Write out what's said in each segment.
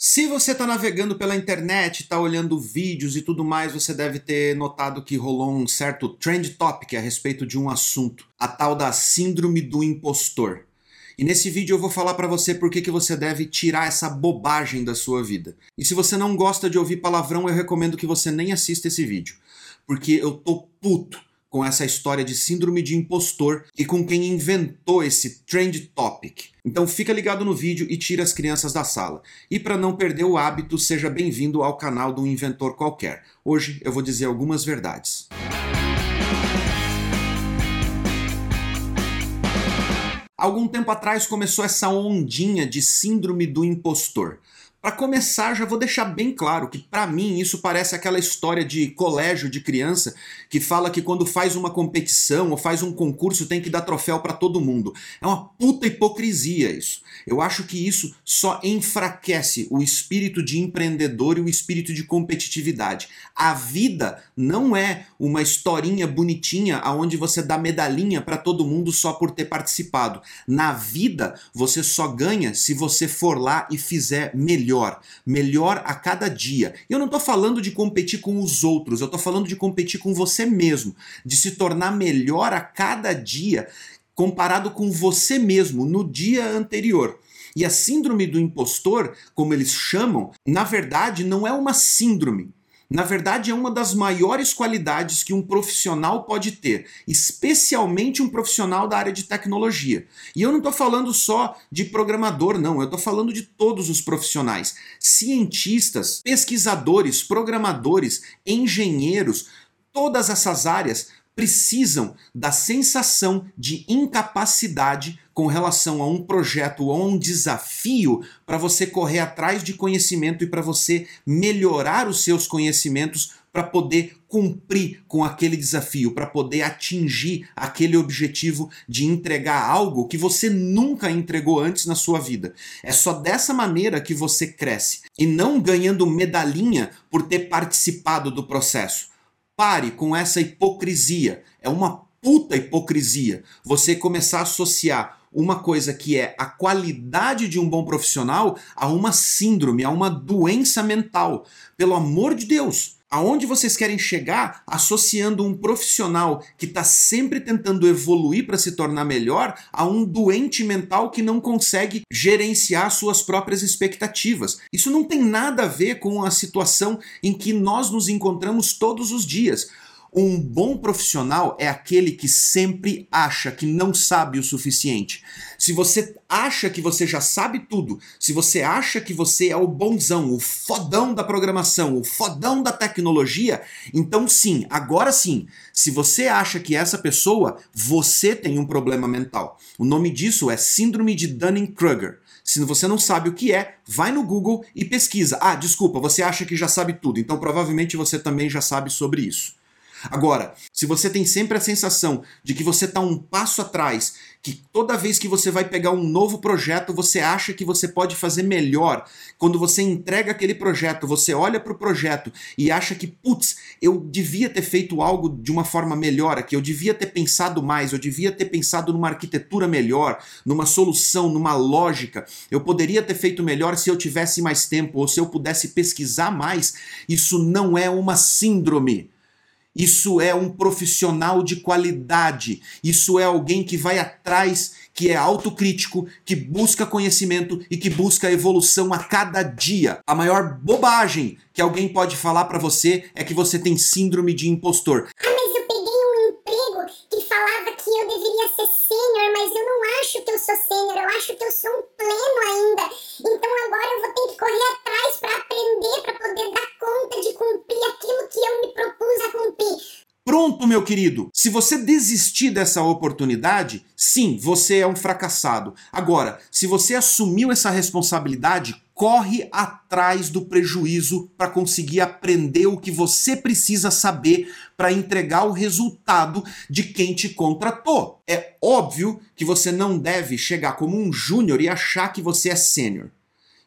Se você está navegando pela internet, está olhando vídeos e tudo mais, você deve ter notado que rolou um certo trend topic a respeito de um assunto, a tal da síndrome do impostor. E nesse vídeo eu vou falar para você por que, que você deve tirar essa bobagem da sua vida. E se você não gosta de ouvir palavrão, eu recomendo que você nem assista esse vídeo, porque eu tô puto com essa história de síndrome de impostor e com quem inventou esse trend topic. Então fica ligado no vídeo e tira as crianças da sala. E para não perder o hábito, seja bem-vindo ao canal de um inventor qualquer. Hoje eu vou dizer algumas verdades. Algum tempo atrás começou essa ondinha de síndrome do impostor. Para começar, já vou deixar bem claro que para mim isso parece aquela história de colégio de criança que fala que quando faz uma competição ou faz um concurso tem que dar troféu para todo mundo. É uma puta hipocrisia isso. Eu acho que isso só enfraquece o espírito de empreendedor e o espírito de competitividade. A vida não é uma historinha bonitinha aonde você dá medalhinha para todo mundo só por ter participado. Na vida, você só ganha se você for lá e fizer melhor melhor, melhor a cada dia. Eu não estou falando de competir com os outros, eu estou falando de competir com você mesmo, de se tornar melhor a cada dia comparado com você mesmo no dia anterior. E a síndrome do impostor, como eles chamam, na verdade não é uma síndrome na verdade, é uma das maiores qualidades que um profissional pode ter, especialmente um profissional da área de tecnologia. E eu não estou falando só de programador, não, eu estou falando de todos os profissionais: cientistas, pesquisadores, programadores, engenheiros, todas essas áreas precisam da sensação de incapacidade com relação a um projeto ou a um desafio para você correr atrás de conhecimento e para você melhorar os seus conhecimentos para poder cumprir com aquele desafio, para poder atingir aquele objetivo de entregar algo que você nunca entregou antes na sua vida. É só dessa maneira que você cresce e não ganhando medalhinha por ter participado do processo. Pare com essa hipocrisia. É uma puta hipocrisia você começar a associar uma coisa que é a qualidade de um bom profissional a uma síndrome, a uma doença mental. Pelo amor de Deus, aonde vocês querem chegar associando um profissional que está sempre tentando evoluir para se tornar melhor a um doente mental que não consegue gerenciar suas próprias expectativas. Isso não tem nada a ver com a situação em que nós nos encontramos todos os dias. Um bom profissional é aquele que sempre acha que não sabe o suficiente. Se você acha que você já sabe tudo, se você acha que você é o bonzão, o fodão da programação, o fodão da tecnologia, então sim, agora sim, se você acha que essa pessoa, você tem um problema mental. O nome disso é Síndrome de Dunning-Kruger. Se você não sabe o que é, vai no Google e pesquisa. Ah, desculpa, você acha que já sabe tudo, então provavelmente você também já sabe sobre isso. Agora, se você tem sempre a sensação de que você está um passo atrás, que toda vez que você vai pegar um novo projeto, você acha que você pode fazer melhor, quando você entrega aquele projeto, você olha para o projeto e acha que, putz, eu devia ter feito algo de uma forma melhor aqui, eu devia ter pensado mais, eu devia ter pensado numa arquitetura melhor, numa solução, numa lógica, eu poderia ter feito melhor se eu tivesse mais tempo ou se eu pudesse pesquisar mais. Isso não é uma síndrome. Isso é um profissional de qualidade. Isso é alguém que vai atrás, que é autocrítico, que busca conhecimento e que busca evolução a cada dia. A maior bobagem que alguém pode falar para você é que você tem síndrome de impostor. Ah, mas eu peguei um emprego que falava que eu deveria ser sênior, mas eu não acho que eu sou sênior, eu acho que eu sou um pleno ainda. Então agora eu vou ter que correr atrás para aprender, para poder dar conta de cumprir aquilo que eu me propus a cumprir. Pronto, meu querido. Se você desistir dessa oportunidade, sim, você é um fracassado. Agora, se você assumiu essa responsabilidade, corre atrás do prejuízo para conseguir aprender o que você precisa saber para entregar o resultado de quem te contratou. É óbvio que você não deve chegar como um júnior e achar que você é sênior.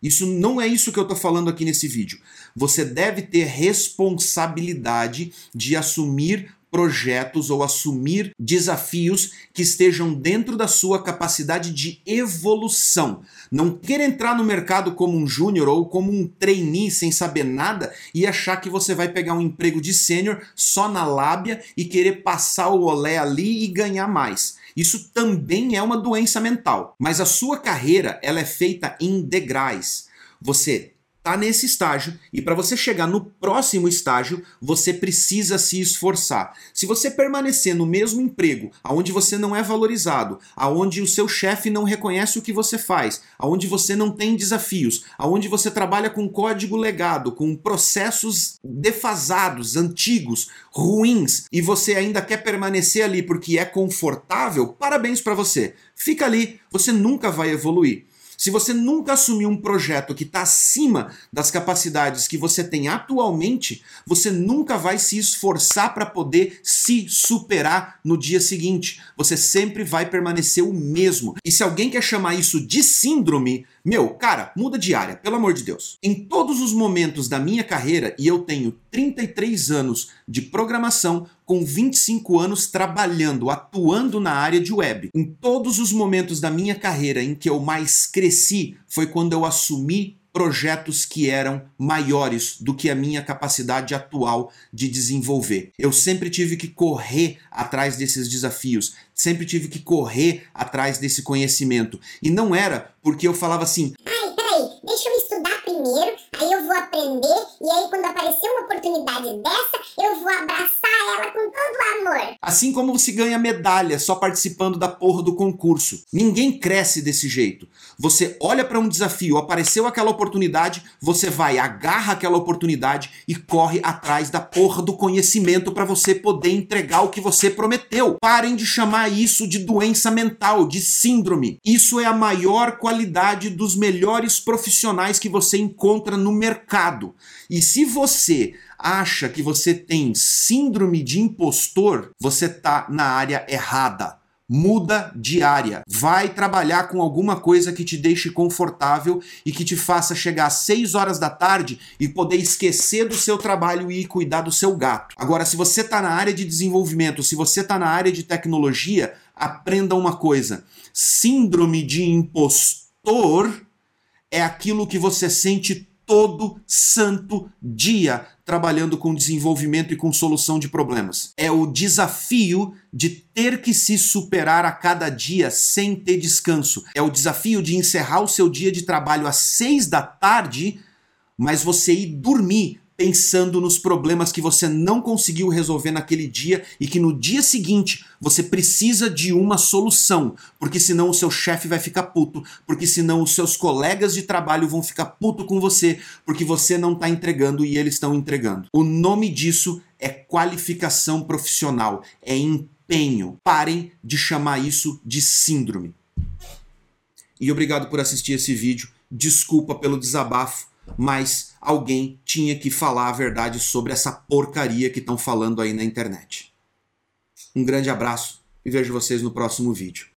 Isso não é isso que eu estou falando aqui nesse vídeo. Você deve ter responsabilidade de assumir projetos ou assumir desafios que estejam dentro da sua capacidade de evolução. Não quer entrar no mercado como um júnior ou como um trainee sem saber nada e achar que você vai pegar um emprego de sênior só na lábia e querer passar o olé ali e ganhar mais. Isso também é uma doença mental, mas a sua carreira ela é feita em degraus. Você tá nesse estágio e para você chegar no próximo estágio, você precisa se esforçar. Se você permanecer no mesmo emprego, aonde você não é valorizado, aonde o seu chefe não reconhece o que você faz, aonde você não tem desafios, aonde você trabalha com código legado, com processos defasados, antigos, ruins, e você ainda quer permanecer ali porque é confortável, parabéns para você. Fica ali, você nunca vai evoluir. Se você nunca assumir um projeto que está acima das capacidades que você tem atualmente, você nunca vai se esforçar para poder se superar no dia seguinte. Você sempre vai permanecer o mesmo. E se alguém quer chamar isso de síndrome, meu, cara, muda de área, pelo amor de Deus. Em todos os momentos da minha carreira, e eu tenho 33 anos de programação, com 25 anos trabalhando, atuando na área de web. Em todos os momentos da minha carreira em que eu mais cresci foi quando eu assumi projetos que eram maiores do que a minha capacidade atual de desenvolver. Eu sempre tive que correr atrás desses desafios, sempre tive que correr atrás desse conhecimento. E não era porque eu falava assim: ai, peraí, deixa eu estudar primeiro, aí eu vou aprender, e aí quando aparecer uma oportunidade dessa, eu vou abraçar ela com todo amor. Assim como se ganha medalha só participando da porra do concurso. Ninguém cresce desse jeito. Você olha para um desafio, apareceu aquela oportunidade, você vai, agarra aquela oportunidade e corre atrás da porra do conhecimento para você poder entregar o que você prometeu. Parem de chamar isso de doença mental, de síndrome. Isso é a maior qualidade dos melhores profissionais que você encontra no mercado. E se você acha que você tem síndrome de impostor, você tá na área errada. Muda de área. Vai trabalhar com alguma coisa que te deixe confortável e que te faça chegar às 6 horas da tarde e poder esquecer do seu trabalho e ir cuidar do seu gato. Agora, se você está na área de desenvolvimento, se você está na área de tecnologia, aprenda uma coisa: síndrome de impostor é aquilo que você sente todo santo dia trabalhando com desenvolvimento e com solução de problemas. É o desafio de ter que se superar a cada dia sem ter descanso. É o desafio de encerrar o seu dia de trabalho às seis da tarde, mas você ir dormir pensando nos problemas que você não conseguiu resolver naquele dia e que no dia seguinte você precisa de uma solução, porque senão o seu chefe vai ficar puto, porque senão os seus colegas de trabalho vão ficar puto com você, porque você não está entregando e eles estão entregando. O nome disso é qualificação profissional, é empenho. Parem de chamar isso de síndrome. E obrigado por assistir esse vídeo. Desculpa pelo desabafo mas alguém tinha que falar a verdade sobre essa porcaria que estão falando aí na internet. Um grande abraço e vejo vocês no próximo vídeo.